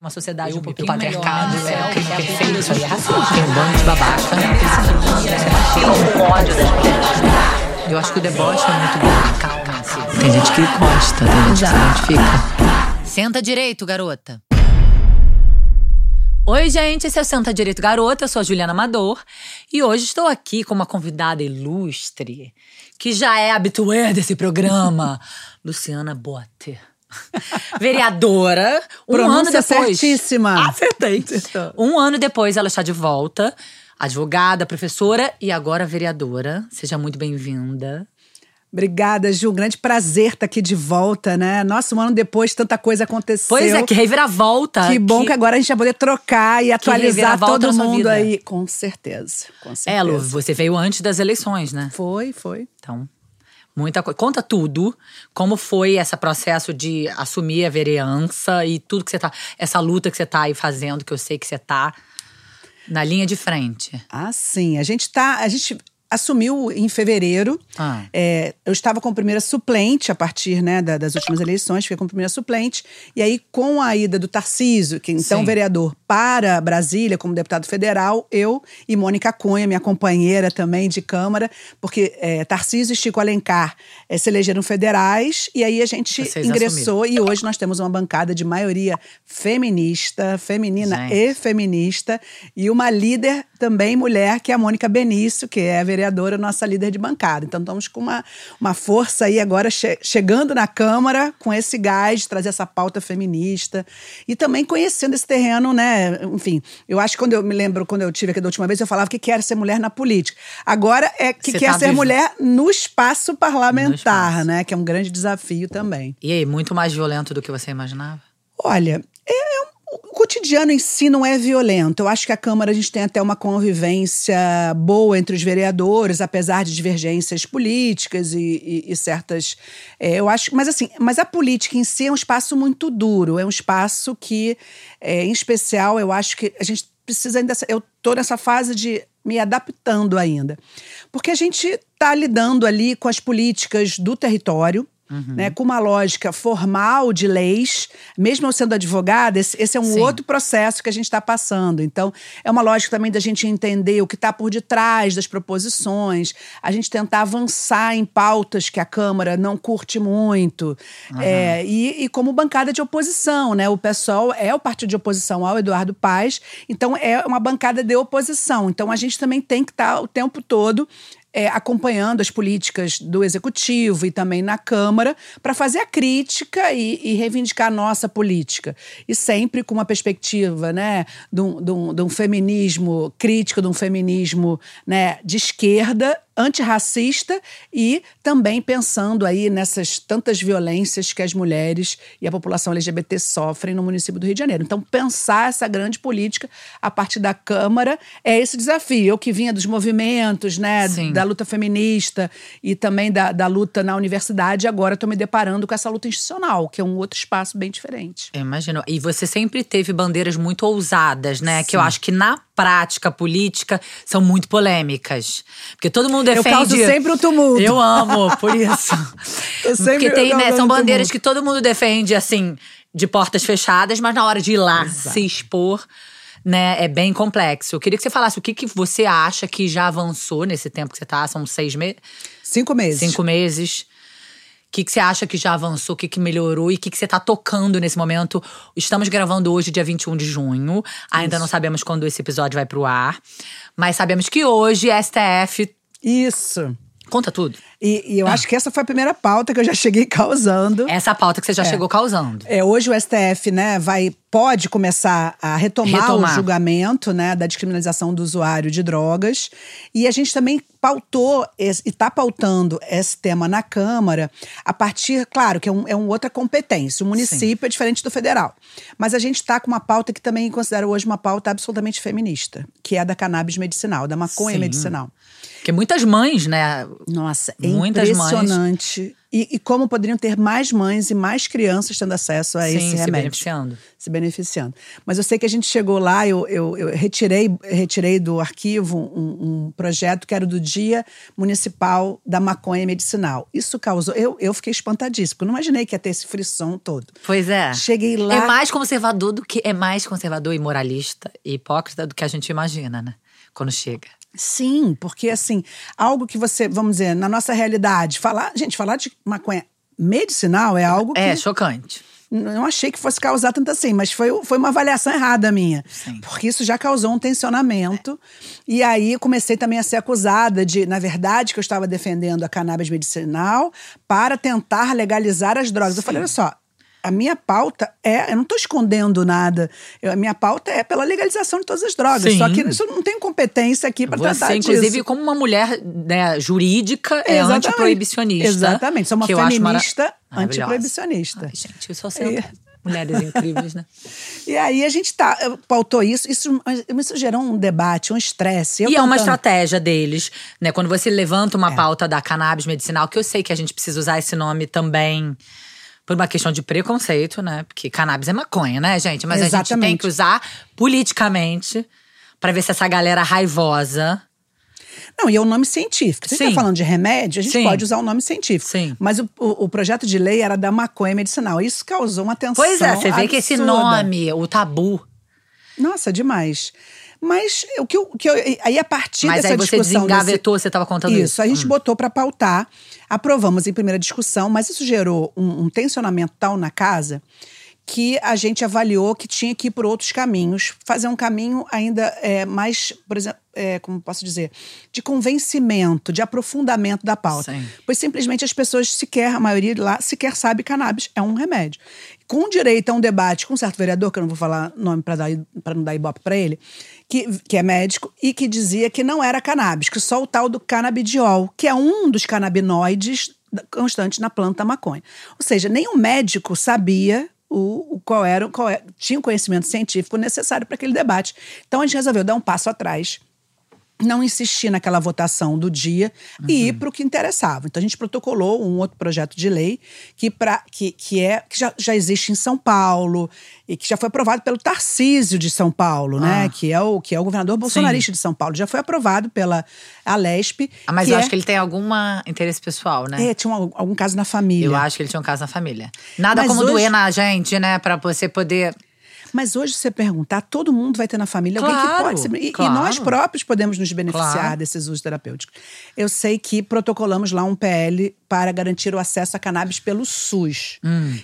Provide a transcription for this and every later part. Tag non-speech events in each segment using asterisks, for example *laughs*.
Uma sociedade um pouquinho patriarcado, melhor, né? é, o crime é perfeito, isso aí é racismo. Tem um bando de babaca. Tem um ódio das mulheres. Eu acho que o deboche é muito bom. Calma-se. Tem gente que gosta, tem gente que se identifica. Senta direito, garota. Oi, gente, esse é o Senta Direito Garota, eu sou a Juliana Amador e hoje estou aqui com uma convidada ilustre, que já é habituê desse programa, *laughs* Luciana Botter. *laughs* Vereadora, um ano depois. certíssima. Acertei. Um ano depois ela está de volta, advogada, professora e agora vereadora. Seja muito bem-vinda. Obrigada, Ju. Um grande prazer estar aqui de volta, né? Nossa, um ano depois tanta coisa aconteceu. Pois é, que reviravolta. Que bom que, agora a gente vai poder trocar e atualizar todo mundo aí. Com certeza, com certeza. É, Lu, você veio antes das eleições, né? Foi, foi. Então, muita coisa. Conta tudo. Como foi esse processo de assumir a vereança e tudo que você tá. Essa luta que você tá aí fazendo, que eu sei que você tá na linha de frente. Ah, sim. A gente tá. A gente assumiu em fevereiro. Ah. É, eu estava como primeira suplente a partir né, da- das últimas eleições, fiquei como primeira suplente. E aí, com a ida do Tarcísio, que então Sim. vereador, para Brasília como deputado federal, eu e Mônica Cunha, minha companheira também de Câmara, porque é, Tarcísio e Chico Alencar é, se elegeram federais, e aí a gente Vocês ingressou, e hoje nós temos uma bancada de maioria feminista, feminina Gente. e feminista, e uma líder também mulher, que é a Mônica Benício, que é a vereadora, nossa líder de bancada. Então estamos com uma, uma força aí agora che- chegando na Câmara com esse gás de trazer essa pauta feminista e também conhecendo esse terreno, né? Enfim, eu acho que quando eu me lembro, quando eu tive aqui da última vez, eu falava que quer ser mulher na política. Agora é que quer tá ser vive- mulher no espaço parlamentar, No espaço. né? Que é um grande desafio também. E aí, muito mais violento do que você imaginava? Olha, é, é um- o cotidiano em si não é violento. Eu acho que a Câmara a gente tem até uma convivência boa entre os vereadores, apesar de divergências políticas e, e- e certas. é, eu acho, mas assim, mas a política em si é um espaço muito duro. É um espaço que, é, em especial, eu acho que a gente precisa ainda. Eu estou nessa fase de me adaptando ainda, porque a gente está lidando ali com as políticas do território né, com uma lógica formal de leis, mesmo eu sendo advogada, esse, esse é um Sim. outro processo que a gente está passando. Então, é uma lógica também da gente entender o que está por detrás das proposições, a gente tentar avançar em pautas que a Câmara não curte muito. É, e, e como bancada de oposição, né? O PSOL é o partido de oposição ao Eduardo Paes, então é uma bancada de oposição. Então, a gente também tem que estar o tempo todo é, acompanhando as políticas do executivo e também na Câmara para fazer a crítica e, e reivindicar a nossa política. E sempre com uma perspectiva né, de, um, de um- de um feminismo crítico, de um feminismo né, de esquerda, antirracista e também pensando aí nessas tantas violências que as mulheres e a população LGBT sofrem no município do Rio de Janeiro. Então, pensar essa grande política a partir da Câmara é esse desafio. Eu que vinha dos movimentos, né, Sim. da luta feminista e também da, da luta na universidade, agora estou me deparando com essa luta institucional, que é um outro espaço bem diferente. Eu imagino. E você sempre teve bandeiras muito ousadas, né? Que eu acho que na prática política são muito polêmicas. Porque todo mundo Eu defende. causo sempre o tumulto. Eu amo, por isso. *laughs* Eu sempre Porque tem, né, são bandeiras tumulto. que todo mundo defende, assim, de portas fechadas, mas na hora de ir lá se expor. Né, é bem complexo. Eu queria que você falasse o que, que você acha que já avançou nesse tempo que você tá, são seis meses, Cinco meses. cinco meses. O que, que você acha que já avançou, o que, que melhorou e o que, que você tá tocando nesse momento? Estamos gravando hoje, dia 21 de junho. Ainda não sabemos quando esse episódio vai pro ar. Mas sabemos que hoje, STF. Isso. Conta tudo. E, e eu acho que essa foi a primeira pauta que eu já cheguei *laughs* causando. Essa pauta que você já chegou causando. É, hoje o STF né, vai, pode começar a retomar, Retomar. o julgamento né, da descriminalização do usuário de drogas. E a gente também pautou e está pautando esse tema na Câmara a partir, claro, que é, um, é uma outra competência. O município é diferente do federal. Mas a gente está com uma pauta que também considera hoje uma pauta absolutamente feminista, que é a da cannabis medicinal, da maconha Sim. medicinal. Porque muitas mães, né? Nossa, é Muitas mães. impressionante. E, e como poderiam ter mais mães e mais crianças tendo acesso a Sim, esse se remédio. beneficiando. Se beneficiando. Mas eu sei que a gente chegou lá, eu, eu, eu retirei, retirei do arquivo um, um projeto que era do Dia Municipal da Maconha Medicinal. Isso causou. Eu, eu fiquei espantadíssima, porque eu não imaginei que ia ter esse frisson todo. Pois é. Cheguei lá. É mais conservador do que. É mais conservador e moralista e hipócrita do que a gente imagina, né? Quando chega. Sim, porque assim, algo que você, vamos dizer, na nossa realidade, falar, gente, falar de maconha medicinal é algo que É, chocante. não achei que fosse causar tanto assim, mas foi, foi uma avaliação errada minha. Sim. Porque isso já causou um tensionamento. E aí comecei também a ser acusada de, na verdade, que eu estava defendendo a cannabis medicinal para tentar legalizar as drogas. Eu falei, olha só. A minha pauta é. Eu não estou escondendo nada. Eu- a minha pauta é pela legalização de todas as drogas. Sim. Só que isso eu não tenho competência aqui para tratar Você, inclusive, disso. como uma mulher né, jurídica, é Exatamente. antiproibicionista. Exatamente. Sou uma mara- feminista maravilhosa. antiproibicionista. Ai, gente, eu sei É. mulheres incríveis, né? *laughs* E aí a gente tá, pautou isso, isso, isso gerou um debate, um estresse. E é uma estratégia deles, né? Quando você levanta É. uma pauta da cannabis medicinal, que eu sei que a gente precisa usar esse nome também por uma questão de preconceito, né? Porque cannabis é maconha, né, gente? Mas a gente tem Exatamente. que usar politicamente pra ver se essa galera raivosa. Não, e é um nome científico. Se a gente Sim. tá falando de remédio, a gente Sim. pode usar o nome científico. Sim. Mas o, o- o projeto de lei era da maconha medicinal. Isso causou uma tensão Pois é, você vê que esse absurda. nome, o tabu. Nossa, demais. Mas o que eu. que eu- aí, a partir Mas dessa aí você discussão. desengavetou, você tava contando isso. Isso, a gente botou para pautar, aprovamos em primeira discussão, mas isso gerou um, um tensionamento tal na casa que a gente avaliou que tinha que ir por outros caminhos, fazer um caminho ainda é, mais, por exemplo, é, como posso dizer, de convencimento, de aprofundamento da pauta. Sim. Pois simplesmente as pessoas sequer, a maioria lá, sequer sabe que cannabis é um remédio. Com direito a um debate com um certo vereador, que eu não vou falar nome para não dar ibope para ele, que, que é médico, e que dizia que não era cannabis, que só o tal do canabidiol, que é um dos canabinoides constantes na planta maconha. Ou seja, nenhum médico sabia o, o qual era, qual é, tinha o conhecimento científico necessário para aquele debate. Então a gente resolveu dar um passo atrás não insistir naquela votação do dia e ir para o que interessava. Então a gente protocolou um outro projeto de lei que, pra, que, que, é, que já, já existe em São Paulo e que já foi aprovado pelo Tarcísio de São Paulo, né? Ah. Que é o que é o governador bolsonarista de São Paulo. Já foi aprovado pela Alesp. Ah, mas eu é, acho que ele tem algum interesse pessoal, né? é, tinha um- algum caso na família. Eu acho que ele tinha um caso na família. Nada Mas como hoje- doer na gente, né? Pra você poder. Mas hoje, se você perguntar, todo mundo vai ter na família alguém que Claro, pode ser. E, e claro. nós próprios podemos nos beneficiar Claro. desses usos terapêuticos. Eu sei que protocolamos lá um PL para garantir o acesso a cannabis pelo SUS,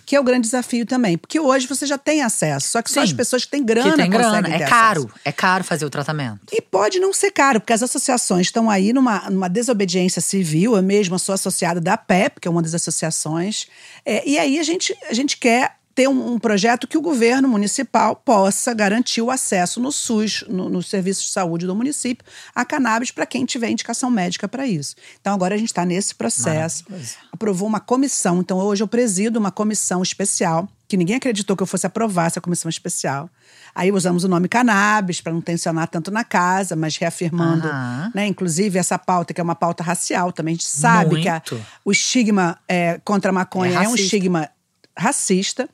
que é o grande desafio também. Porque hoje você já tem acesso, só que só Sim. as pessoas que têm grana que tem conseguem grana. É caro. acesso. É caro fazer o tratamento. E pode não ser caro, porque as associações estão aí numa, numa desobediência civil. Eu mesma sou associada da PEP, que é uma das associações. É, e aí a gente, a gente quer ter um, um projeto que o governo municipal possa garantir o acesso no SUS, no, no serviço de saúde do município, a cannabis para quem tiver indicação médica para isso. Então agora a gente está nesse processo. Aprovou uma comissão. Então hoje eu presido uma comissão especial, que ninguém acreditou que eu fosse aprovar essa comissão especial. Aí usamos o nome cannabis para não tensionar tanto na casa, mas reafirmando, né? Inclusive essa pauta que é uma pauta racial também. A gente sabe que a- Muito. o estigma é, contra a maconha É é, um estigma racista.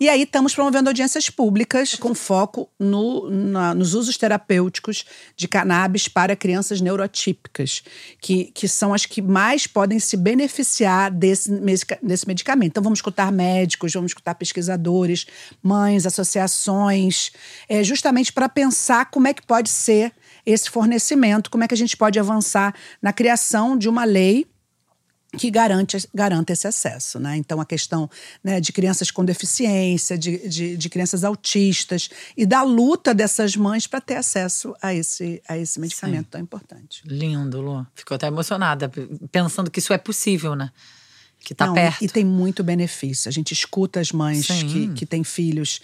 E aí estamos promovendo audiências públicas com foco no- na- nos usos terapêuticos de cannabis para crianças neurotípicas, que, que são as que mais podem se beneficiar desse, desse medicamento. Então vamos escutar médicos, vamos escutar pesquisadores, mães, associações, é, justamente para pensar como é que pode ser esse fornecimento, como é que a gente pode avançar na criação de uma lei que garante, garanta esse acesso. Né? Então, a questão né, de crianças com deficiência, de, de, de crianças autistas e da luta dessas mães para ter acesso a esse, a esse medicamento tão importante. Lindo, Lu. Ficou até emocionada, pensando que isso é possível, né? Que tá Não, e- perto. E, tem muito benefício. A gente escuta as mães Sim. que, que têm filhos.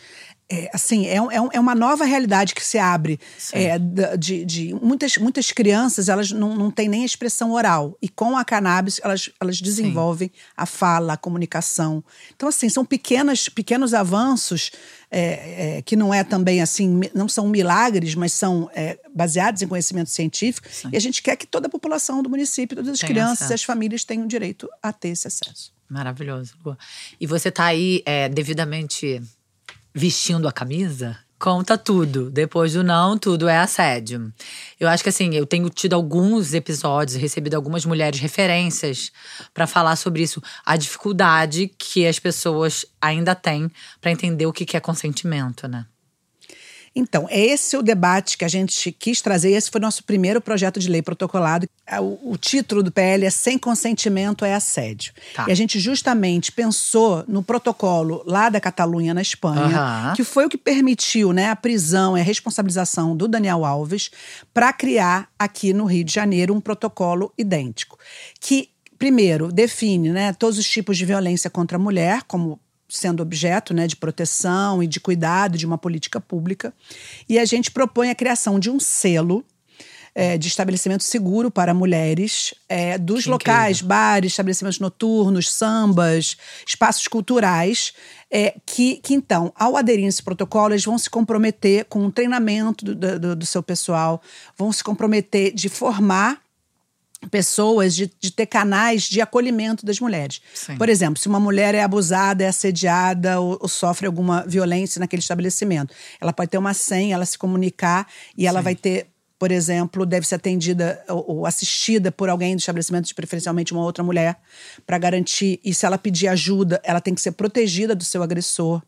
É, assim, é, um- é, é uma nova realidade que se abre. Sim. É, de, de- muitas, muitas crianças, elas não, não têm nem expressão oral. E com a cannabis, elas, elas desenvolvem a fala, a comunicação. Então, assim, são pequenas, pequenos avanços é, é, que não é também assim, não são milagres, mas são é, baseados em conhecimento científico. E a gente quer que toda a população do município, todas as Tenha crianças e acesso. as famílias tenham direito a ter esse acesso. Maravilhoso. E você tá aí é, devidamente vestindo a camisa? Conta tudo. Depois do não, tudo é assédio. Eu acho que assim, eu tenho tido alguns episódios, recebido algumas mulheres referências para falar sobre isso, a dificuldade que as pessoas ainda têm para entender o que é consentimento, né? Então, é esse o debate que a gente quis trazer. Esse foi nosso primeiro projeto de lei protocolado. É, o, o título do PL é Sem Consentimento é Assédio. Tá. E a gente justamente pensou no protocolo lá da Catalunha, na Espanha, Aham. que foi o que permitiu né, a prisão e a responsabilização do Daniel Alves para criar aqui no Rio de Janeiro um protocolo idêntico. Que, primeiro, define né, todos os tipos de violência contra a mulher, como sendo objeto né, de proteção e de cuidado de uma política pública. E a gente propõe a criação de um selo é, de estabelecimento seguro para mulheres, é, dos Que locais, incrível. bares, estabelecimentos noturnos, sambas, espaços culturais, é, que, que então, ao aderir a esse protocolo, eles vão se comprometer com o treinamento do, do, do seu pessoal, vão se comprometer de formar pessoas de, de ter canais de acolhimento das mulheres. Sim. Por exemplo, se uma mulher é abusada, é assediada ou, ou sofre alguma violência naquele estabelecimento, ela pode ter uma senha, ela se comunicar e ela Sim. vai ter, por exemplo, deve ser atendida ou, assistida por alguém do estabelecimento, de preferencialmente uma outra mulher, para garantir. E se ela pedir ajuda, ela tem que ser protegida do seu agressor.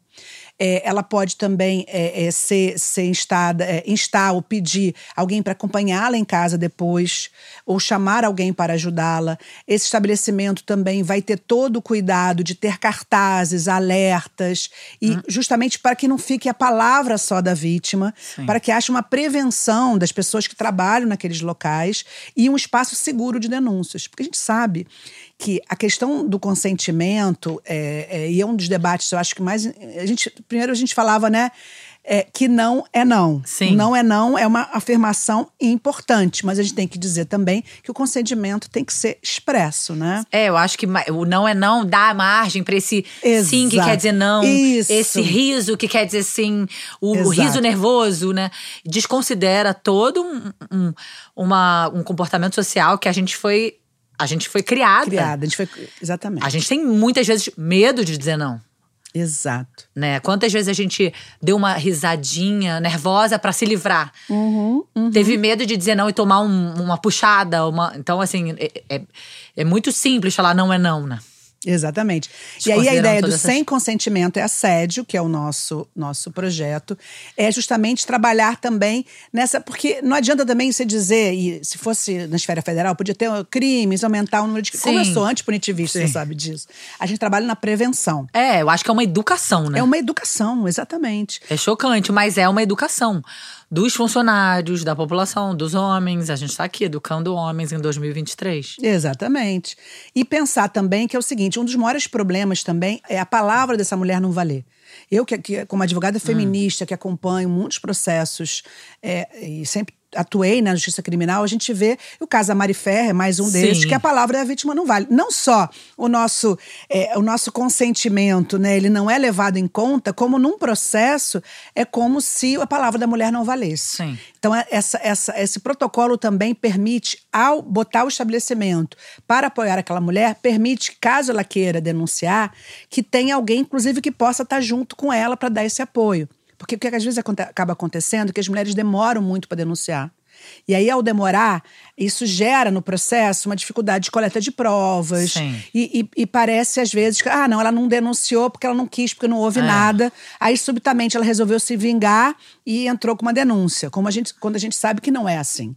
É, ela pode também é, é, ser, ser instada, é, instar ou pedir alguém para acompanhá-la em casa depois, ou chamar alguém para ajudá-la. Esse estabelecimento também vai ter todo o cuidado de ter cartazes, alertas, e justamente para que não fique a palavra só da vítima, Sim. para que haja uma prevenção das pessoas que trabalham naqueles locais e um espaço seguro de denúncias. Porque a gente sabe que a questão do consentimento, é, é, e é um dos debates, eu acho que mais. A gente, primeiro a gente falava, né? é, que não é não. Sim. Não é não é uma afirmação importante, mas a gente tem que dizer também que o consentimento tem que ser expresso, né? É, eu acho que o não é não dá margem pra esse sim que Exato. quer dizer não, Isso. esse riso que quer dizer sim, o, o Exato. riso nervoso, né? Desconsidera todo um, um, uma- um comportamento social que a gente foi a gente foi criada. Criada. A gente foi. Exatamente. A gente tem muitas vezes medo de dizer não. Exato. Né? Quantas vezes a gente deu uma risadinha nervosa pra se livrar? Uhum, Teve medo de dizer não e tomar um- uma puxada. Uma... Então, assim, é, é, é muito simples falar não é não, né? Exatamente. E aí a ideia do essas- sem consentimento é assédio, que é o nosso nosso projeto, é justamente trabalhar também nessa, porque não adianta também você dizer, e se fosse na esfera federal, podia ter crimes, aumentar o número de. Como eu Sim. sou antipunitivista, Sim. você sabe disso. A gente trabalha na prevenção. É, eu acho que é uma educação, né? É uma educação, exatamente. É chocante, mas é uma educação dos funcionários, da população, dos homens. A gente tá aqui educando homens em 2023. Exatamente. E pensar também que é o seguinte: um dos maiores problemas também é a palavra dessa mulher não valer. Eu, que, que como advogada feminista, que acompanho muitos processos é, e sempre atuei na justiça criminal, a gente vê o caso da Mari Ferrer, é mais um deles, Sim. que a palavra da vítima não vale. Não só o nosso, é, o nosso consentimento, né, ele não é levado em conta, como num processo é como se a palavra da mulher não valesse. Sim. Então, é- essa, essa, esse protocolo também permite, ao botar o estabelecimento para apoiar aquela mulher, permite, caso ela queira denunciar, que tenha alguém, inclusive, que possa estar junto com ela para dar esse apoio. Porque o que às vezes acaba acontecendo é que as mulheres demoram muito para denunciar. E aí, ao demorar, isso gera no processo uma dificuldade de coleta de provas. E, e- e parece, às vezes, que, ah, não, ela não denunciou porque ela não quis, porque não houve É. nada. Aí, subitamente, ela resolveu se vingar e entrou com uma denúncia. Como a gente, quando a gente sabe que não é assim.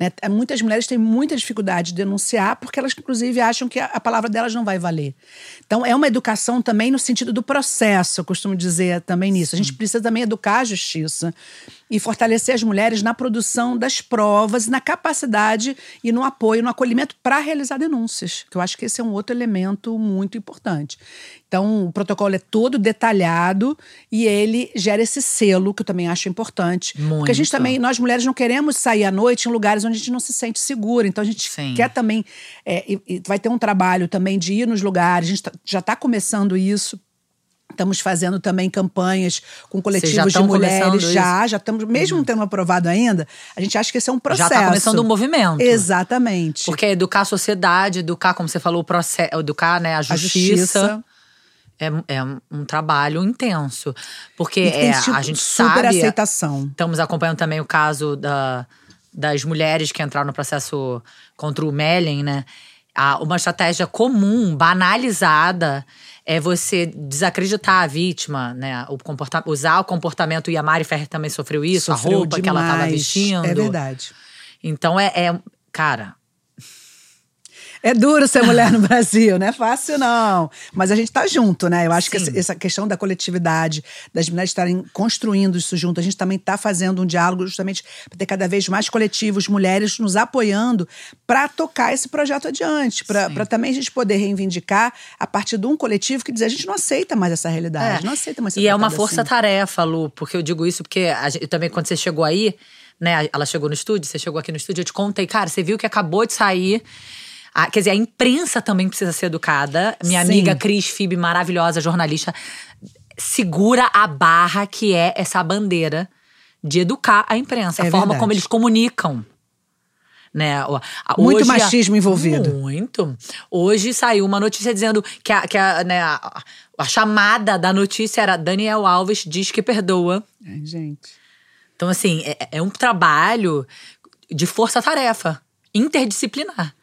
né? É, Muitas mulheres têm muita dificuldade de denunciar porque elas, inclusive, acham que a, a palavra delas não vai valer. Então, é uma educação também no sentido do processo, eu costumo dizer também nisso. A gente precisa também educar a justiça e fortalecer as mulheres na produção das provas, na capacidade e no apoio, no acolhimento para realizar denúncias, que eu acho que esse é um outro elemento muito importante. Então, o protocolo é todo detalhado e ele gera esse selo, que eu também acho importante. Porque a gente Muito. também, nós mulheres não queremos sair à noite em lugares onde a gente não se sente segura. Então, a gente Sim. quer também. é, vai ter um trabalho também de ir nos lugares, a gente tá- já está começando isso Estamos fazendo também campanhas com já coletivos de mulheres. começando isso? Já, já estamos, mesmo não tendo aprovado ainda, a gente acha que esse é um processo. Já tá começando um movimento. Exatamente. Porque é educar a sociedade, educar, como você falou, o processo, educar né, a a justiça. justiça. É, é um trabalho intenso. Porque é, tido a gente super sabe. aceitação. Estamos acompanhando também o caso da, das mulheres que entraram no processo contra o Mellen, né? A- uma estratégia comum, banalizada, é você desacreditar a vítima, né? O comporta usar o comportamento, e a Mari Ferrer também sofreu isso, Sofreu a roupa que ela estava demais. vestindo. É verdade. Então é, é- Cara, É duro ser mulher no *laughs* Brasil, não é fácil, não. Mas a gente tá junto, né? Eu acho que Sim. essa- essa questão da coletividade, das mulheres estarem construindo isso junto, a gente também tá fazendo um diálogo justamente para ter cada vez mais coletivos, mulheres nos apoiando para tocar esse projeto adiante, para também a gente poder reivindicar a partir de um coletivo que diz a gente não aceita mais essa realidade, É. não aceita mais ser E é uma tratada assim. força-tarefa, Lu, porque eu digo isso porque gente- também quando você chegou aí, né? Ela chegou no estúdio, você chegou aqui no estúdio, eu te contei, cara, você viu que acabou de sair. A- quer dizer, a imprensa também precisa ser educada. Minha Sim. amiga Cris Fib, maravilhosa jornalista, segura a barra que é essa bandeira de educar a imprensa, É a forma verdade. como eles comunicam. Né? Muito hoje machismo envolvido. Muito. Hoje saiu uma notícia dizendo que a, que a, né, a, a chamada da notícia era Daniel Alves diz que perdoa. Ai, gente. Então, assim, é, é um trabalho de força-tarefa, interdisciplinar.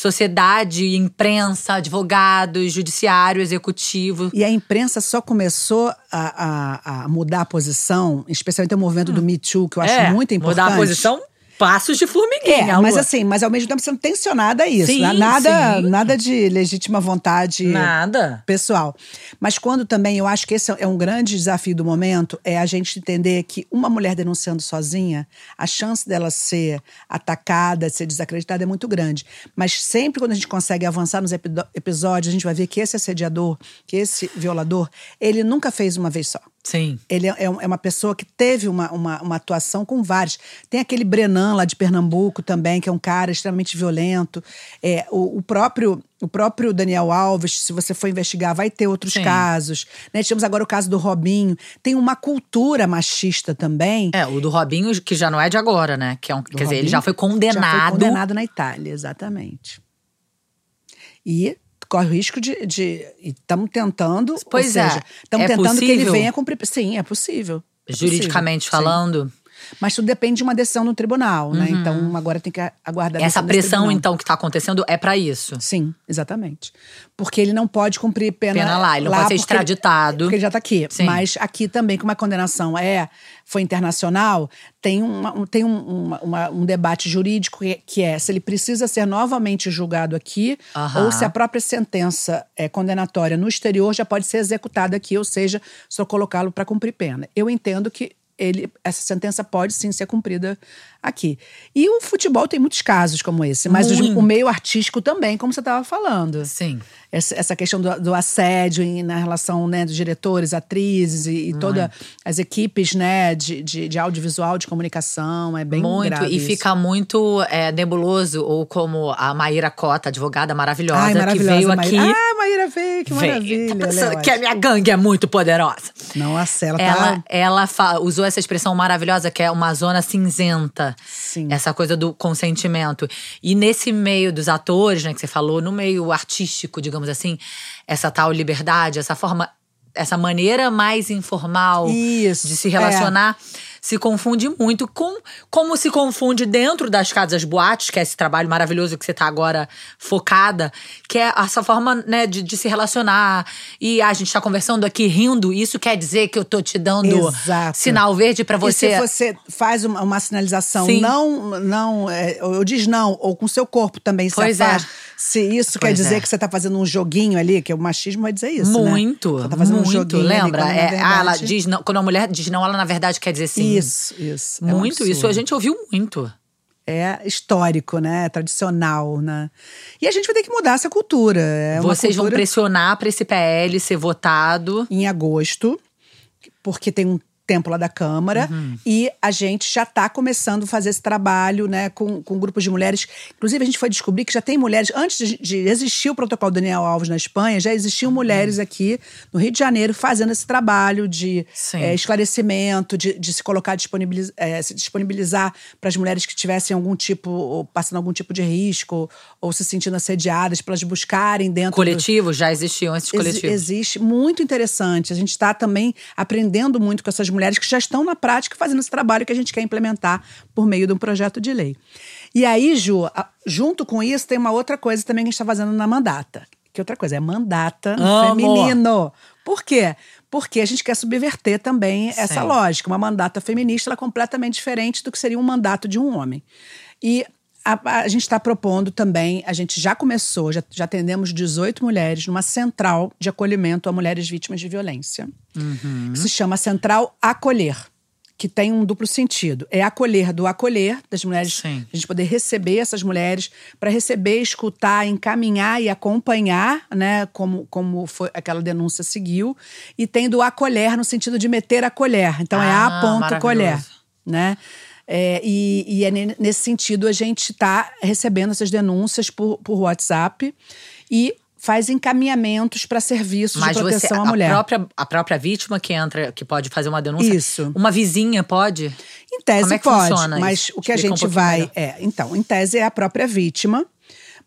Sociedade, imprensa, advogados, judiciário, executivo. E a imprensa só começou a, a- a mudar a posição, especialmente o movimento do Me Too, que eu acho É, muito importante. Mudar a posição, passos de formiguinha. É, mas assim, mas ao mesmo tempo sendo tensionada a isso. Sim, né? nada, sim. nada de legítima vontade Nada. pessoal. Mas quando também, eu acho que esse é um grande desafio do momento, é a gente entender que uma mulher denunciando sozinha, a chance dela ser atacada, ser desacreditada é muito grande. Mas sempre quando a gente consegue avançar nos episódios, a gente vai ver que esse assediador, que esse violador, ele nunca fez uma vez só. Sim. Ele é, é é uma pessoa que teve uma, uma, uma atuação com vários. Tem aquele Brenan lá de Pernambuco também, que é um cara extremamente violento. É, o, o próprio. O próprio Daniel Alves, se você for investigar, vai ter outros Sim. casos. Né? Tivemos agora o caso do Robinho. Tem uma cultura machista também. É, o do Robinho, que já não é de agora, né? Que é um, quer dizer, ele Robinho já foi condenado. Já foi condenado na Itália, exatamente. E corre o risco de. de e estamos tentando. Pois ou é. estamos É tentando que ele possível? venha cumprir. Sim, é possível. É Juridicamente possível, sim. Mas tudo depende de uma decisão do tribunal, né? Então agora tem que aguardar. a Uhum. Essa pressão, então, que tá acontecendo é pra isso. Sim, exatamente. Porque ele não pode cumprir pena, Pena lá, ele não pode ser extraditado. porque ele já está aqui. Sim. Mas aqui também, como a condenação é, foi internacional, tem, uma- um, tem um, uma- uma- um debate jurídico que é, que é se ele precisa ser novamente julgado aqui Aham. ou se a própria sentença é, condenatória no exterior já pode ser executada aqui, ou seja, só colocá-lo para cumprir pena. Eu entendo que ele, essa sentença pode sim ser cumprida aqui. E o futebol tem muitos casos como esse, mas o, o meio artístico também, como você estava falando Sim. essa, essa questão do, do assédio em- na relação né, dos diretores, atrizes e, e todas as equipes né, de, de, de audiovisual, de comunicação. É bem muito. grave E isso. fica muito é, nebuloso, ou como a Maíra Cota, advogada maravilhosa, Ai, que maravilhosa, veio Maíra. aqui. Ah, Maíra veio, que veio, maravilha. tá que a minha gangue é muito poderosa. Nossa, ela, Ela, tá. ela usou essa expressão maravilhosa que é uma zona cinzenta. Sim. Essa coisa do consentimento. E nesse meio dos atores, né, que você falou, no meio artístico, digamos assim, essa tal liberdade, essa forma, essa maneira mais informal Isso, de se relacionar. É. Se confunde muito com como se confunde dentro das casas boates, que é esse trabalho maravilhoso que você está agora focada, que é essa forma né, de, de se relacionar. E a gente está conversando aqui rindo, isso quer dizer que eu tô te dando Exato. sinal verde para E você. se você faz uma, uma sinalização, Sim. não, não, é, ou diz não, ou com seu corpo também Pois se é. Se isso quer Pois dizer é. que você tá fazendo um joguinho ali, que o machismo vai dizer isso, né? Muito, Você tá fazendo muito. um joguinho ali, Lembra? quando, na É, ah, ela verdade- diz não, quando a mulher diz não, ela na verdade quer dizer sim. Isso, isso. É um Muito, isso a gente ouviu muito. É histórico, né? É tradicional, né? E a gente vai ter que mudar essa cultura. É Vocês vão cultura pressionar para esse PL ser votado. em agosto, porque tem um tempo lá da Câmara e a gente já está começando a fazer esse trabalho né, com, com grupos de mulheres. Inclusive, a gente foi descobrir que já tem mulheres. Antes de, de existir o protocolo Daniel Alves na Espanha, já existiam mulheres aqui no Rio de Janeiro fazendo esse trabalho de eh, esclarecimento, de, de se colocar disponibiliz, eh, se disponibilizar para as mulheres que tivessem algum tipo, ou passando algum tipo de risco, ou, ou se sentindo assediadas, para elas buscarem dentro do, Coletivos, já existiam esses coletivos. Existe, muito interessante. A gente está também aprendendo muito com essas mulheres que já estão na prática fazendo esse trabalho que a gente quer implementar por meio de um projeto de lei. E aí, Ju, junto com isso, tem uma outra coisa também que a gente está fazendo na mandata. Que outra coisa? É mandata Amo. feminino. Por quê? Porque a gente quer subverter também essa Sim. lógica. Uma mandata feminista é completamente diferente do que seria um mandato de um homem. E a, a gente está propondo também, a gente já começou, já, já atendemos 18 mulheres numa central de acolhimento a mulheres vítimas de violência. Que se chama Central Acolher, que tem um duplo sentido. É acolher do acolher, das mulheres, Sim. a gente poder receber essas mulheres, para receber, escutar, encaminhar e acompanhar, né, como, como foi aquela denúncia seguiu. E tem do acolher no sentido de meter a colher. Então é Ah, a ponto maravilhoso. colher né? É, e, e é ne- nesse sentido a gente está recebendo essas denúncias por, por WhatsApp e faz encaminhamentos para serviços Mas de você, proteção a à mulher. própria, a própria vítima que entra, que pode fazer uma denúncia. Isso. Uma vizinha pode? Em tese Como é que pode, funciona mas isso? o que a Explica um gente pouquinho vai melhor. é, então, em tese é a própria vítima.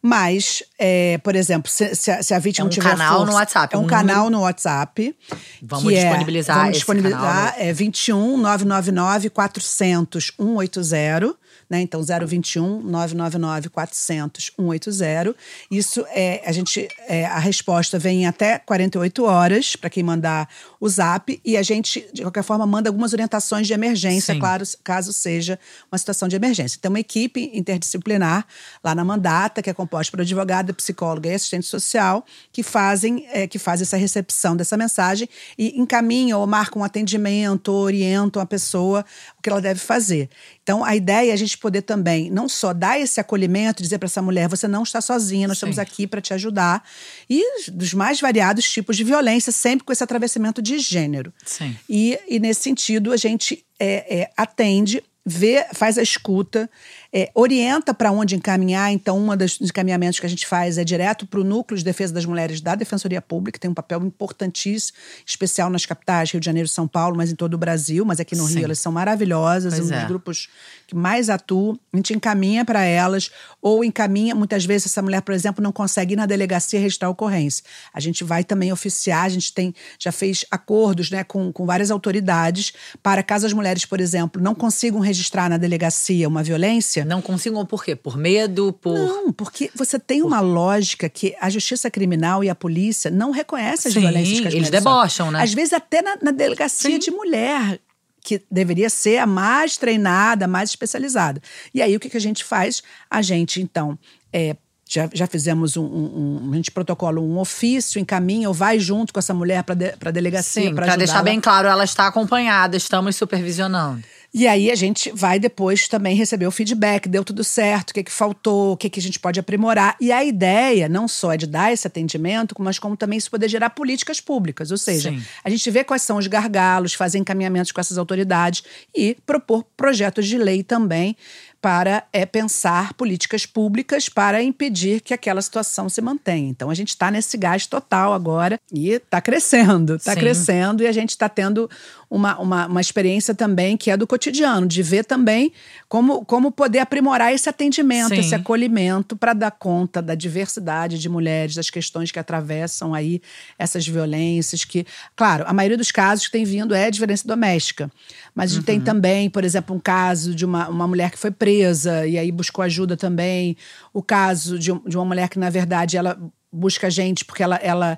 Mas, é, por exemplo, se, se a, se a vítima É um tiver canal força- no WhatsApp, É um, um canal no WhatsApp. Vamos é- disponibilizar vamos esse disponibilizar, canal É 21 999 400 180. Né? Então, 021 999 400 180. Isso é, a gente, é, a resposta vem em até 48 horas para quem mandar o zap e a gente, de qualquer forma, manda algumas orientações de emergência, Sim. claro, caso seja uma situação de emergência. Tem uma equipe interdisciplinar lá na Mandata, que é composta por advogada, psicóloga e assistente social, que fazem, é, que fazem essa recepção dessa mensagem e encaminham ou marcam um atendimento, ou orientam a pessoa o que ela deve fazer. Então, a ideia é a gente poder também não só dar esse acolhimento, dizer para essa mulher, você não está sozinha, nós Sim. estamos aqui para te ajudar. E dos mais variados tipos de violência, sempre com esse atravessamento de gênero. Sim. E, e nesse sentido, a gente é, é, atende, vê, faz a escuta, é, orienta para onde encaminhar. Então, um dos encaminhamentos que a gente faz é direto para o Núcleo de Defesa das Mulheres da Defensoria Pública, que tem um papel importantíssimo, especial nas capitais, Rio de Janeiro e São Paulo, mas em todo o Brasil. Mas aqui no Sim. Rio elas são maravilhosas, Pois um é. dos grupos que mais atuam. A gente encaminha para elas, ou encaminha, muitas vezes, essa mulher, por exemplo, não consegue ir na delegacia registrar a ocorrência. A gente vai também oficiar, a gente tem, já fez acordos né, com, com várias autoridades para caso as mulheres, por exemplo, não consigam registrar na delegacia uma violência. Não consigam por quê? Por medo? Por. Não, porque você tem uma lógica que a justiça criminal e a polícia não reconhecem as Sim, violências que as eles debocham, sofrem. né? Às vezes até na, na delegacia Sim. de mulher, que deveria ser a mais treinada, a mais especializada. E aí o que, que a gente faz? A gente, então, é, já, já fizemos um, um, um- A gente protocola um ofício, encaminha ou vai junto com essa mulher para de, a delegacia para deixar bem claro, ela está acompanhada, estamos supervisionando. E aí a gente vai depois também receber o feedback, deu tudo certo, o que, que faltou, o que, que a gente pode aprimorar. E a ideia não só é de dar esse atendimento, mas como também isso poder gerar políticas públicas. Ou seja, Sim. a gente vê quais são os gargalos, fazer encaminhamentos com essas autoridades e propor projetos de lei também para é, pensar políticas públicas para impedir que aquela situação se mantenha. Então a gente está nesse gás total agora e está crescendo, está crescendo e a gente está tendo uma, uma, uma experiência também que é do cotidiano, de ver também como, como poder aprimorar esse atendimento, Sim. esse acolhimento para dar conta da diversidade de mulheres, das questões que atravessam aí essas violências que, claro, a maioria dos casos que tem vindo é de violência doméstica. Mas a gente tem também, por exemplo, um caso de uma, uma mulher que foi presa e aí buscou ajuda também. O caso de, de uma mulher que, na verdade, ela busca a gente porque ela, ela,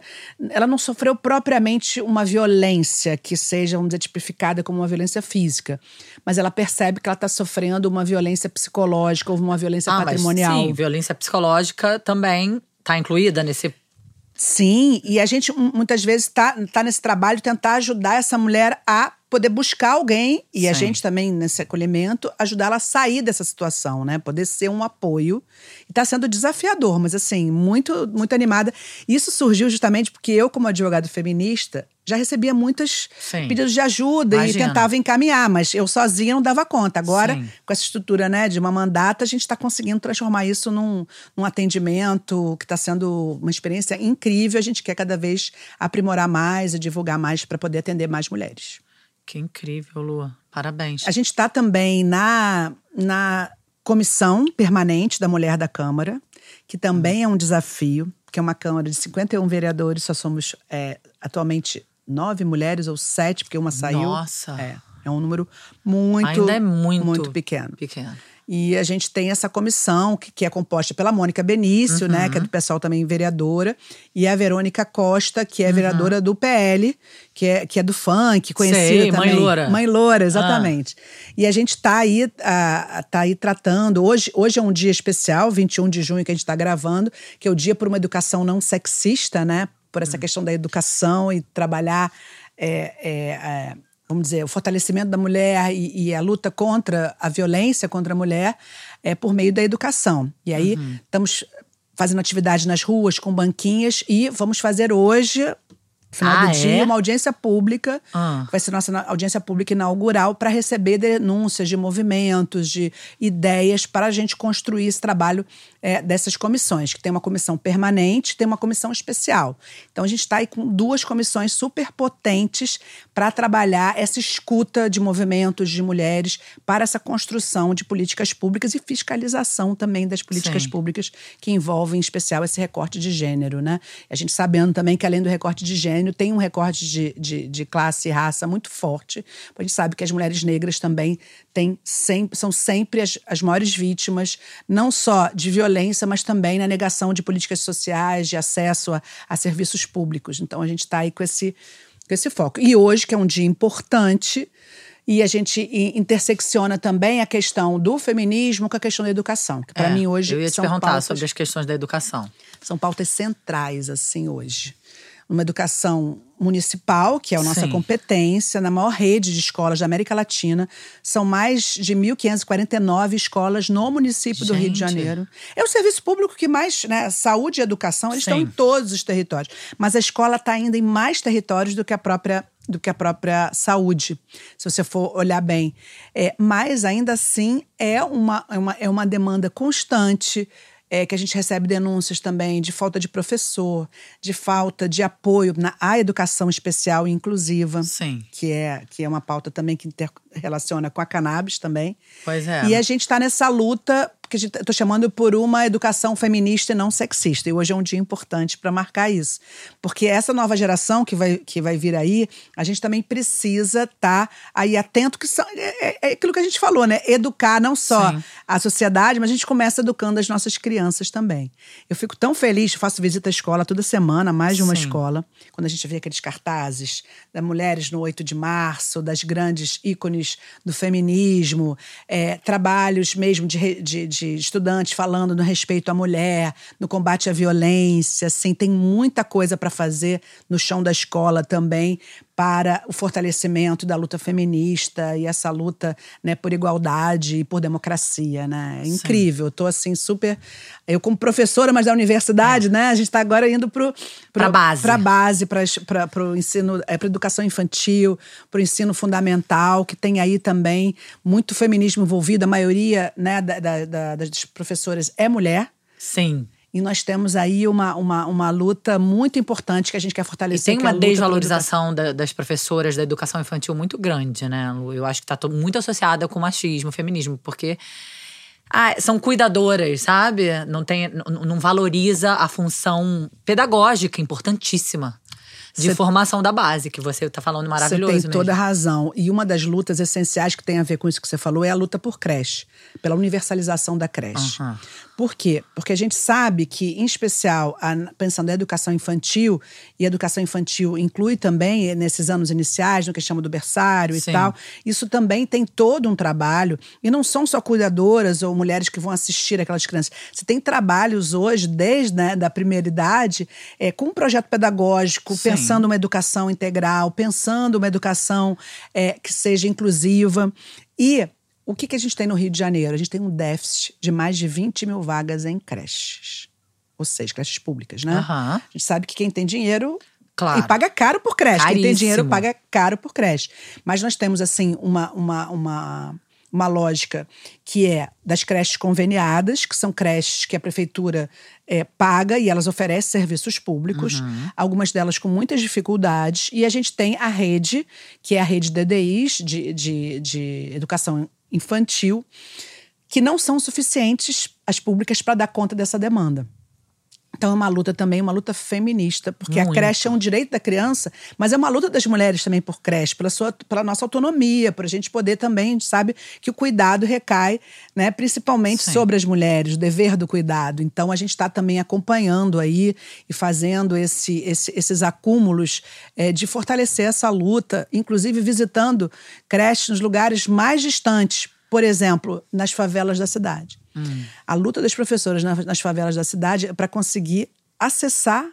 ela não sofreu propriamente uma violência que seja, vamos dizer, tipificada como uma violência física. Mas ela percebe que ela está sofrendo uma violência psicológica ou uma violência Ah, mas patrimonial. sim, violência psicológica também está incluída nesse. Sim, e a gente mu- muitas vezes está tá nesse trabalho de tentar ajudar essa mulher a poder buscar alguém, e a Sim. gente também, nesse acolhimento, ajudar ela a sair dessa situação, né? Poder ser um apoio. E está sendo desafiador, mas assim, muito, muito animada. Isso surgiu justamente porque eu, como advogada feminista, já recebia muitos Sim. pedidos de ajuda Imagina. e tentava encaminhar, mas eu sozinha não dava conta. Agora, Sim. com essa estrutura né, de uma mandata, a gente está conseguindo transformar isso num, num atendimento que está sendo uma experiência incrível. A gente quer cada vez aprimorar mais e divulgar mais para poder atender mais mulheres. Que incrível, Lua. Parabéns. A gente está também na, na comissão permanente da Mulher da Câmara, que também é um desafio, que é uma Câmara de 51 vereadores, só somos é, atualmente nove mulheres ou sete, porque uma saiu. Nossa. É, é um número muito, Ainda é muito, muito pequeno. Pequeno. E a gente tem essa comissão, que, que é composta pela Mônica Benício, né, Uhum. que é do pessoal também vereadora, e a Verônica Costa, que é Uhum. vereadora do PL, que é, que é do funk, conhecida Sei, Mãe também. Loura. Mãe Loura, exatamente. E a gente está aí, ah, tá aí tratando. Hoje, hoje é um dia especial, 21 de junho, que a gente está gravando, que é o dia por uma educação não sexista, né? Por Uhum. essa questão da educação e trabalhar. é, é, é, vamos dizer, o fortalecimento da mulher e, e a luta contra a violência contra a mulher é por meio da educação. E aí Uhum. estamos fazendo atividade nas ruas com banquinhas e vamos fazer hoje, no final Ah, do é? dia, uma audiência pública. Ah. Vai ser nossa audiência pública inaugural para receber denúncias de movimentos, de ideias para a gente construir esse trabalho é, dessas comissões, que tem uma comissão permanente, tem uma comissão especial. Então a gente está aí com duas comissões super potentes para trabalhar essa escuta de movimentos de mulheres para essa construção de políticas públicas e fiscalização também das políticas Sim. públicas que envolvem em especial esse recorte de gênero, né? A gente sabendo também que além do recorte de gênero tem um recorte de, de, de classe e raça muito forte. A gente sabe que as mulheres negras também têm sempre, são sempre as, as maiores vítimas, não só de violência, mas também na negação de políticas sociais, de acesso a, a serviços públicos. Então a gente está aí com esse, com esse foco. E hoje, que é um dia importante, e a gente intersecciona também a questão do feminismo com a questão da educação, que para É, mim hoje Eu ia te são perguntar pautas, sobre as questões da educação. são pautas centrais assim hoje. Uma educação municipal, que é a nossa Sim. competência, na maior rede de escolas da América Latina. São mais de 1.549 escolas no município do Rio de Gente. Janeiro. É o serviço público que mais, né, saúde e educação, eles estão Sim. em todos os territórios. Mas a escola está ainda em mais territórios do que a própria do que a própria saúde, se você for olhar bem. É, mas ainda assim é uma, é uma, é uma demanda constante é, que a gente recebe denúncias também de falta de professor, de falta de apoio na à educação especial e inclusiva, Sim. que é, que é uma pauta também que interrelaciona com a cannabis também. Pois é. E a gente está nessa luta, eu estou chamando por uma educação feminista e não sexista. E hoje é um dia importante para marcar isso. Porque essa nova geração que vai, que vai vir aí, a gente também precisa estar aí atento, que são, é, é- é aquilo que a gente falou, né? Educar não só Sim. a sociedade, mas a gente começa educando as nossas crianças também. Eu fico tão feliz, faço visita à escola toda semana, mais de uma Sim. escola, quando a gente vê aqueles cartazes das mulheres no 8 de março, das grandes ícones do feminismo, é, trabalhos mesmo de, re- de, de estudantes falando no respeito à mulher, no combate à violência, assim, tem muita coisa para fazer no chão da escola também para o fortalecimento da luta feminista e essa luta né, por igualdade e por democracia, né? É incrível. Tô assim super eu como professora, mas da universidade, né? A gente está agora indo pro Pra base. pra base, para o ensino, é, para educação infantil, para o ensino fundamental, que tem aí também muito feminismo envolvido. A maioria né, da- da- da- das professoras é mulher. Sim. E nós temos aí uma, uma, uma luta muito importante que a gente quer E fortalecer. tem que é uma pela desvalorização da- das professoras da educação infantil muito grande, né, Lu? Eu acho que tá to- muito associada com machismo, feminismo, porque ah, são cuidadoras, sabe? Não, tem, não, valoriza a função pedagógica importantíssima de Cê- formação da base, que você tá falando maravilhoso Você tem mesmo. toda a razão. E uma das lutas essenciais que tem a ver com isso que você falou é a luta por creche, pela universalização da creche. Aham. Por quê? Porque a gente sabe que, em especial, a, pensando em educação infantil, e a educação infantil inclui também eh, nesses anos iniciais, no que chama do berçário Sim. e tal, isso também tem todo um trabalho. E não são só cuidadoras ou mulheres que vão assistir aquelas crianças. Você tem trabalhos hoje, desde né, da primeira idade, é, com um projeto pedagógico, Sim. pensando uma educação integral, pensando uma educação é, que seja inclusiva. E o que, que a gente tem no Rio de Janeiro? A gente tem um déficit de mais de 20 mil vagas em creches. Ou seja, creches públicas, né? Aham. A gente sabe que quem tem dinheiro Claro. E paga caro por creche. Quem tem Caríssimo. dinheiro paga caro por creche. Mas nós temos, assim, uma, uma, uma, uma lógica que é das creches conveniadas, que são creches que a prefeitura é, paga e elas oferecem serviços públicos, Uhum. algumas delas com muitas dificuldades. E a gente tem a rede, que é a rede DDIs, de, de, de educação infantil, que não são suficientes as públicas para dar conta dessa demanda. Então é uma luta também, uma luta feminista, porque a Muito. creche é um direito da criança, mas é uma luta das mulheres também por creche, pela, sua, pela nossa autonomia, para a gente poder também, a sabe que o cuidado recai, né, principalmente Sim. sobre as mulheres, o dever do cuidado. Então a gente está também acompanhando aí e fazendo esse, esse- esses acúmulos eh, de fortalecer essa luta, inclusive visitando creches nos lugares mais distantes, por exemplo, nas favelas da cidade. A luta das professoras na- nas favelas da cidade é para conseguir acessar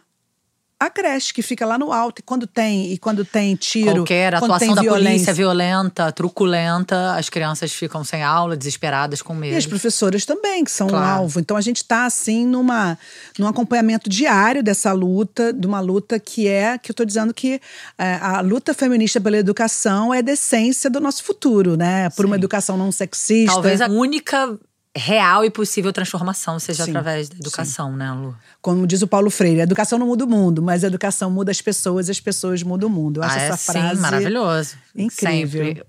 a creche que fica lá no alto e quando tem e quando tem tiro, Qualquer atuação da polícia violência. violenta, truculenta, as crianças ficam sem aula, desesperadas, com E medo. as professoras também, que são um Claro. alvo. Então a gente está assim numa num acompanhamento diário dessa luta, de uma luta que é que eu estou dizendo que é, a luta feminista pela educação é a decência do nosso futuro, né? Por uma Sim. educação não sexista. Talvez a única real e possível transformação seja Sim, através da educação, né, Lu? Como diz o Paulo Freire, a educação não muda o mundo, mas a educação muda as pessoas e as pessoas mudam o mundo. Eu acho ah, é essa sim, frase maravilhoso. incrível. Sempre.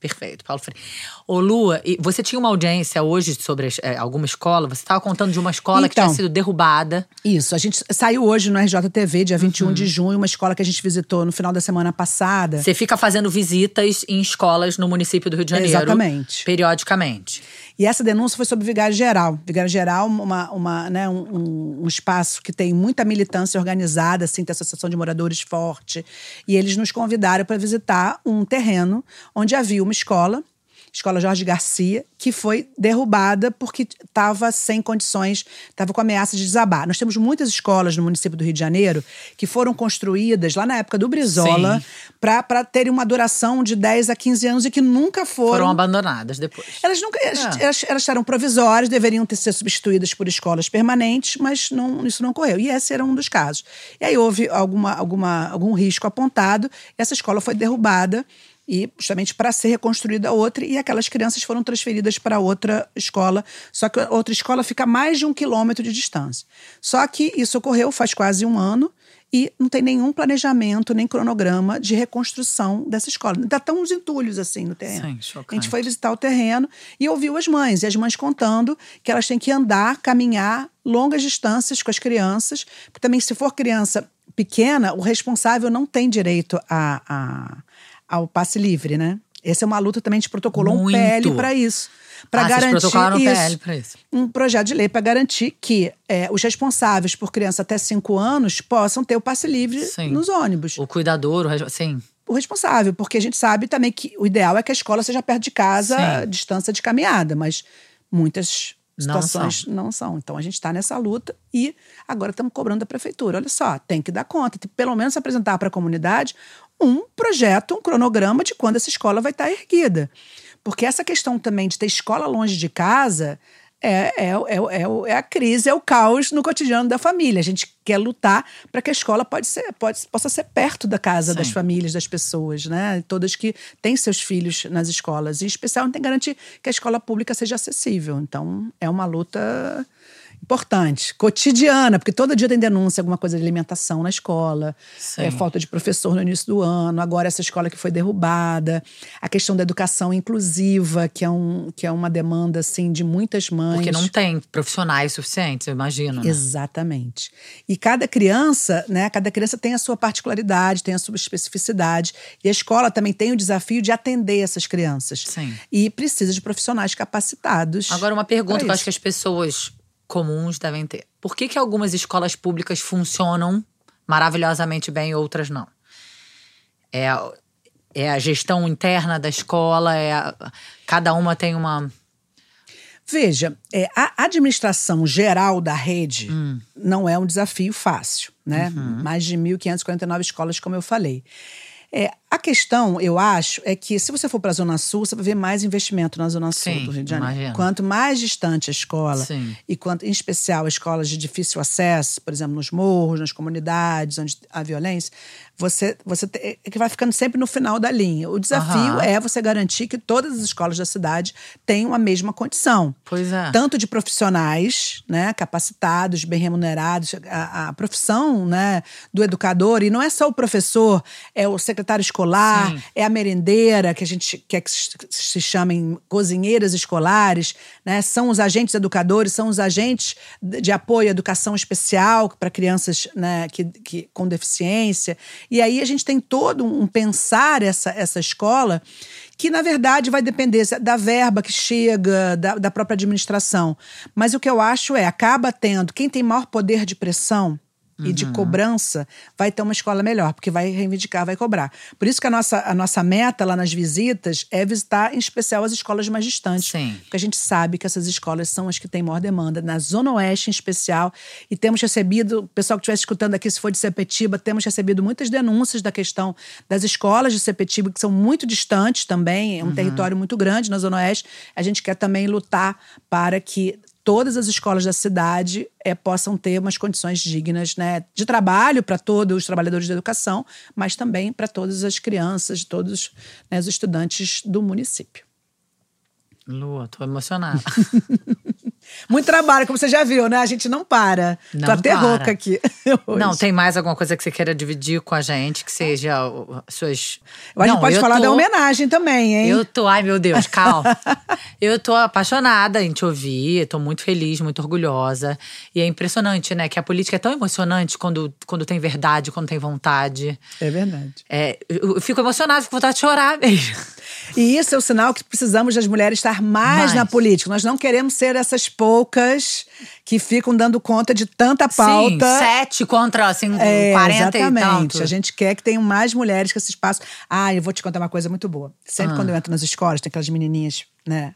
Perfeito, Paulo Freire. Ô, Lua, você tinha uma audiência hoje sobre é, alguma escola? Você estava contando de uma escola que Então. tinha sido derrubada. Isso, a gente saiu hoje no RJTV, dia 21 Uhum. de junho, uma escola que a gente visitou no final da semana passada. Você fica fazendo visitas em escolas no município do Rio de Janeiro. Exatamente. Periodicamente. E essa denúncia foi sobre Vigário Geral. Vigário Geral, uma, uma, né, um, um- um espaço que tem muita militância organizada, assim, tem associação de moradores forte. E eles nos convidaram para visitar um terreno onde havia uma escola, Escola Jorge Garcia, que foi derrubada porque estava sem condições, estava com ameaça de desabar. Nós temos muitas escolas no município do Rio de Janeiro que foram construídas lá na época do Brizola para terem uma duração de 10 a 15 anos e que nunca Foram abandonadas depois. elas nunca. Elas, É. elas, elas eram provisórias, deveriam ter sido substituídas por escolas permanentes, mas não, isso não ocorreu. E esse era um dos casos. E aí houve alguma, alguma, algum risco apontado, e essa escola foi derrubada. E justamente para ser reconstruída outra, e aquelas crianças foram transferidas para outra escola. Só que a outra escola fica a mais de um quilômetro de distância. Só que isso ocorreu faz quase um ano e não tem nenhum planejamento, nem cronograma de reconstrução dessa escola. Ainda estão uns entulhos assim no terreno. Sim, a gente chocante. foi visitar o terreno e ouviu as mães. E as mães contando que elas têm que andar, caminhar longas distâncias com as crianças. Porque também, se for criança pequena, o responsável não tem direito a, a- ao passe livre, né? Essa é uma luta também, a gente protocolou Muito. um PL para isso. Para Ah, garantir isso. Isso. Um projeto de lei para garantir que é, os responsáveis por criança até 5 anos possam ter o passe livre Sim. nos ônibus O cuidador, o sim. o responsável, porque a gente sabe também que o ideal é que a escola seja perto de casa, distância de caminhada, mas muitas Não situações não são. Então a gente está nessa luta e agora estamos cobrando da prefeitura. Olha só, tem que dar conta, tem que pelo menos apresentar para a comunidade um projeto, um cronograma de quando essa escola vai estar erguida. Porque essa questão também de ter escola longe de casa é, é, é, é, é a crise, é o caos no cotidiano da família. A gente quer lutar para que a escola pode ser, pode, possa ser perto da casa das Sim. famílias, das pessoas, né? Todas que têm seus filhos nas escolas. E, em especial, tem que garantir que a escola pública seja acessível. Então, é uma luta importante, cotidiana, porque todo dia tem denúncia, alguma coisa de alimentação na escola, é, falta de professor no início do ano, agora essa escola que foi derrubada, a questão da educação inclusiva, que é, um, que é uma demanda assim, de muitas mães. Porque não tem profissionais suficientes, eu imagino. Né? Exatamente. E cada criança, né, cada criança tem a sua particularidade, tem a sua especificidade. E a escola também tem o desafio de atender essas crianças. Sim. E precisa de profissionais capacitados. Agora, uma pergunta que eu acho que as pessoas comuns devem ter. Por que, que algumas escolas públicas funcionam maravilhosamente bem e outras não? É, a- é a gestão interna da escola, é a- cada uma tem uma. Veja, é, a administração geral da rede Hum. não é um desafio fácil, né? Uhum. Mais de 1.549 escolas, como eu falei. É, A questão, eu acho, é que se você for para a Zona Sul, você vai ver mais investimento na Zona Sul Sim, do Rio de Janeiro. imagino. Quanto mais distante a escola, Sim. e quanto, em especial escolas de difícil acesso, por exemplo, nos morros, nas comunidades onde há violência, você, você te- é que vai ficando sempre no final da linha. O desafio Aham. é você garantir que todas as escolas da cidade tenham a mesma condição Pois é. tanto de profissionais, né, capacitados, bem remunerados, a, a profissão, né, do educador e não é só o professor, é o secretário escolar, Sim. é a merendeira que a gente quer que se- chamem cozinheiras escolares, né, são os agentes educadores, são os agentes de de apoio à educação especial para crianças, né, que, que com deficiência e aí a gente tem todo um pensar essa essa escola que na verdade vai depender da verba que chega, da, da própria administração. Mas o que eu acho é, acaba tendo, quem tem maior poder de pressão e de cobrança vai ter uma escola melhor, porque vai reivindicar, vai cobrar. Por isso que a nossa, a nossa meta lá nas visitas é visitar, em especial, as escolas mais distantes. Sim. Porque a gente sabe que essas escolas são as que têm maior demanda, na Zona Oeste em especial. E temos recebido, o pessoal que estiver escutando aqui, se for de Sepetiba, temos recebido muitas denúncias da questão das escolas de Sepetiba, que são muito distantes também, é um território muito grande na Zona Oeste. A gente quer também lutar para que todas as escolas da cidade eh, possam ter umas condições dignas né, de trabalho para todos os trabalhadores da educação, mas também para todas as crianças, todos né, os estudantes do município. Lua, tô emocionada. *laughs* Muito trabalho, como você já viu, né? A gente não para. Não Tô até para. rouca aqui. *laughs* hoje. Não, tem mais alguma coisa que você queira dividir com a gente, que seja suas. Eu acho Não, que pode falar tô- da homenagem também, hein? Eu tô, ai meu Deus, *laughs* calma. eu tô apaixonada em te ouvir, tô muito feliz, muito orgulhosa. E é impressionante, né? Que a política é tão emocionante quando, quando tem verdade, quando tem vontade. É verdade. É, eu, eu fico emocionada, fico com vontade de chorar mesmo. E isso é o sinal que precisamos das mulheres estar mais, Mais. na política. Nós não queremos ser essas poucas que ficam dando conta de tanta pauta. Sim, sete contra assim, É, 40 e exatamente. tanto. A gente quer que tenham mais mulheres com esse espaço. Ah, eu vou te contar uma coisa muito boa. Sempre Ah. quando eu entro nas escolas, tem aquelas menininhas, né?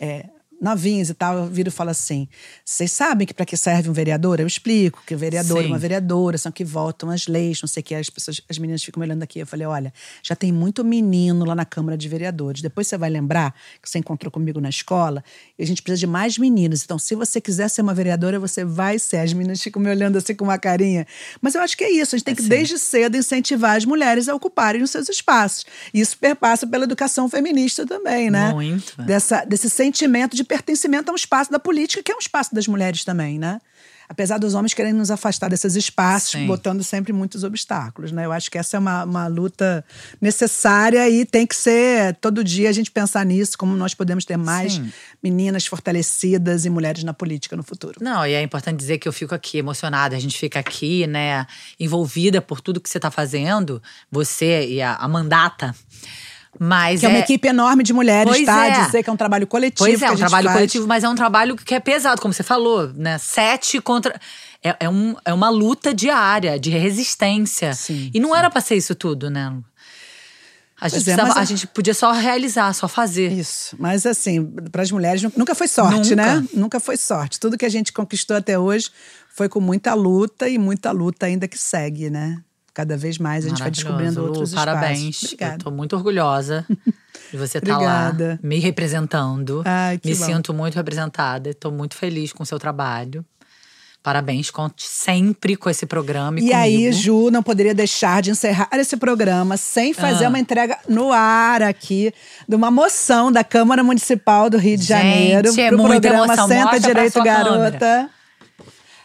é, novinhas e tal, eu viro e falo assim: vocês sabem que para que serve um vereador? Eu explico que o vereador e Sim. uma vereadora são que votam as leis, não sei o que. As pessoas, as meninas ficam me olhando aqui. Eu falei: olha, já tem muito menino lá na Câmara de Vereadores. Depois você vai lembrar que você encontrou comigo na escola e a gente precisa de mais meninos. Então, se você quiser ser uma vereadora, você vai ser. As meninas ficam me olhando assim com uma carinha. Mas eu acho que é isso. A gente tem que, desde cedo, incentivar as mulheres a ocuparem os seus espaços. E isso perpassa pela educação feminista também, né? Muito. Dessa, desse sentimento de pertencimento a um espaço da política, que é um espaço das mulheres também, né? Apesar dos homens querendo nos afastar desses espaços, Sim. botando sempre muitos obstáculos, né? Eu acho que essa é uma, uma luta necessária e tem que ser todo dia a gente pensar nisso, como nós podemos ter mais Sim. meninas fortalecidas e mulheres na política no futuro. Não, e é importante dizer que eu fico aqui emocionada, a gente fica aqui, né, envolvida por tudo que você tá fazendo, você e a, a mandata. Mas Que é uma equipe enorme de mulheres, Pois tá? é. Dizer que é um trabalho coletivo. Pois é, a um trabalho faz. coletivo, mas é um trabalho que é pesado, como você falou, né? Sete contra. É, é, um, é uma luta diária, de resistência. Sim, e não era pra ser isso tudo, né? A gente, é, precisava- a a- gente podia só realizar, só fazer. Isso. Mas assim, para as mulheres nu- nunca foi sorte, Nunca. né? Nunca foi sorte. Tudo que a gente conquistou até hoje foi com muita luta e muita luta ainda que segue, né? Cada vez mais a gente vai descobrindo Lu, outros Parabéns. espaços. Obrigada. Eu tô muito orgulhosa de você estar lá Obrigada. me representando. Ai, me bom. sinto muito representada. Estou muito feliz com o seu trabalho. Parabéns, conte sempre com esse programa. E, E aí. Ju, não poderia deixar de encerrar esse programa sem fazer Ah. uma entrega no ar aqui de uma moção da Câmara Municipal do Rio de Gente, Janeiro é pro muita programa emoção. Senta Mostra Direito Garota.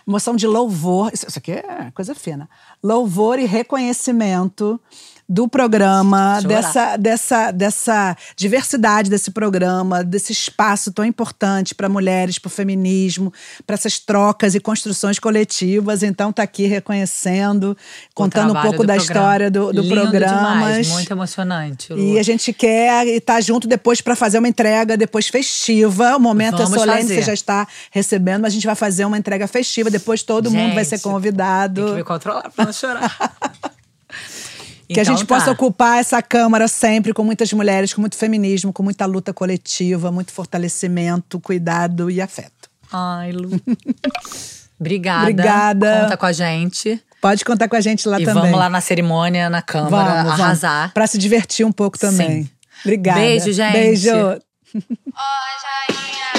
Moção de louvor. Isso, isso aqui é coisa fina. Louvor e reconhecimento do programa, Chorar. dessa, dessa, dessa diversidade desse programa, desse espaço tão importante para mulheres, para o feminismo, para essas trocas e construções coletivas. Então, tá aqui reconhecendo, contando um pouco da programa. história do, do programa. Muito emocionante. Lu. E a gente quer estar junto depois para fazer uma entrega depois festiva. O momento Vamos é solene, fazer. você já está recebendo, mas a gente vai fazer uma entrega festiva. Depois todo mundo vai ser Gente, convidado. Tem que me controlar pra não chorar. *laughs* Que a Então gente tá. possa ocupar essa Câmara sempre com muitas mulheres, com muito feminismo, com muita luta coletiva, muito fortalecimento, cuidado e afeto. Ai, Lu. *laughs* Obrigada. Obrigada. Conta com a gente. Pode contar com a gente lá e também. vamos lá na cerimônia, na Câmara, Vamos, arrasar. Vamos, pra se divertir um pouco também. Sim. Obrigada. Beijo, gente. Beijo. *laughs*